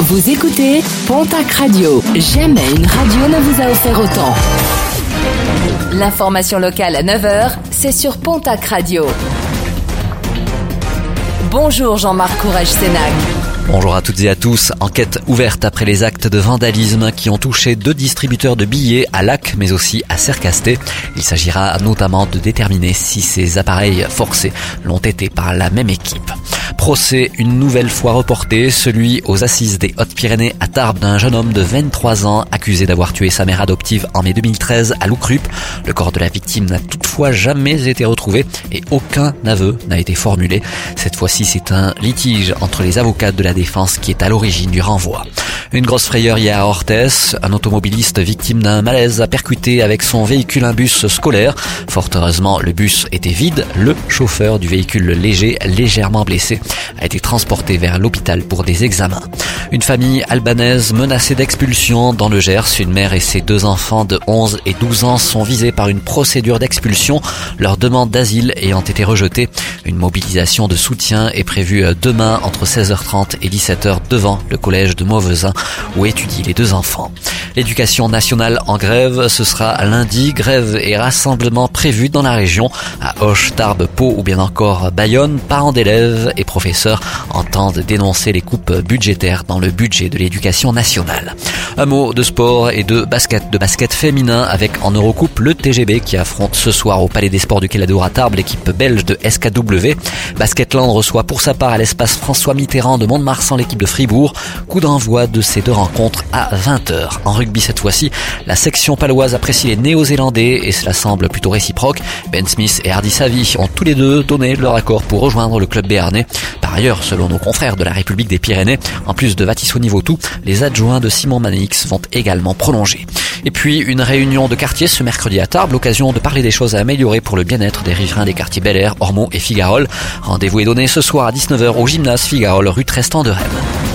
Vous écoutez Pontac Radio. Jamais une radio ne vous a offert autant. L'information locale à 9h, c'est sur Pontac Radio. Bonjour Jean-Marc Courage Sénac. Bonjour à toutes et à tous. Enquête ouverte après les actes de vandalisme qui ont touché deux distributeurs de billets à Lac mais aussi à Cercasté. Il s'agira notamment de déterminer si ces appareils forcés l'ont été par la même équipe. Procès une nouvelle fois reporté, celui aux assises des Hautes-Pyrénées à Tarbes d'un jeune homme de 23 ans accusé d'avoir tué sa mère adoptive en mai 2013 à Loucrup. Le corps de la victime n'a toutefois jamais été retrouvé et aucun aveu n'a été formulé. Cette fois-ci, c'est un litige entre les avocats de la défense qui est à l'origine du renvoi. Une grosse frayeur hier à Orthès. Un automobiliste victime d'un malaise a percuté avec son véhicule un bus scolaire. Fort heureusement, le bus était vide. Le chauffeur du véhicule léger, légèrement blessé, a été transporté vers l'hôpital pour des examens. Une famille albanaise menacée d'expulsion dans le Gers. Une mère et ses deux enfants de 11 et 12 ans sont visés par une procédure d'expulsion. Leur demande d'asile ayant été rejetée. Une mobilisation de soutien est prévue demain entre 16h30 et 17h devant le collège de Mauvesin où étudient les deux enfants. L'éducation nationale en grève, ce sera lundi. Grève et rassemblement prévus dans la région. À Hoche, Tarbes, Pau ou bien encore Bayonne, parents d'élèves et professeurs entendent dénoncer les coupes budgétaires dans le budget de l'éducation nationale. Un mot de sport et de basket, de basket féminin avec en Eurocoupe le TGB qui affronte ce soir au Palais des Sports du Quai à Tarbes l'équipe belge de SKW. Basketland reçoit pour sa part à l'espace François Mitterrand de Mont-de-Marsan l'équipe de Fribourg. Coup d'envoi de ces deux rencontres à 20h. En rugby cette fois-ci, la section paloise apprécie les néo-zélandais et cela semble plutôt réciproque. Ben Smith et Hardy Savy ont tous les deux donné leur accord pour rejoindre le club béarnais. Par ailleurs, selon nos confrères de la République des Pyrénées, en plus de niveau tout, les adjoints de Simon Manix vont également prolonger. Et puis une réunion de quartier ce mercredi à Tarbes, l'occasion de parler des choses à améliorer pour le bien-être des riverains des quartiers Bel Air, Ormeaux et Figarol. Rendez-vous est donné ce soir à 19h au gymnase Figarol, rue Trestan de Rennes.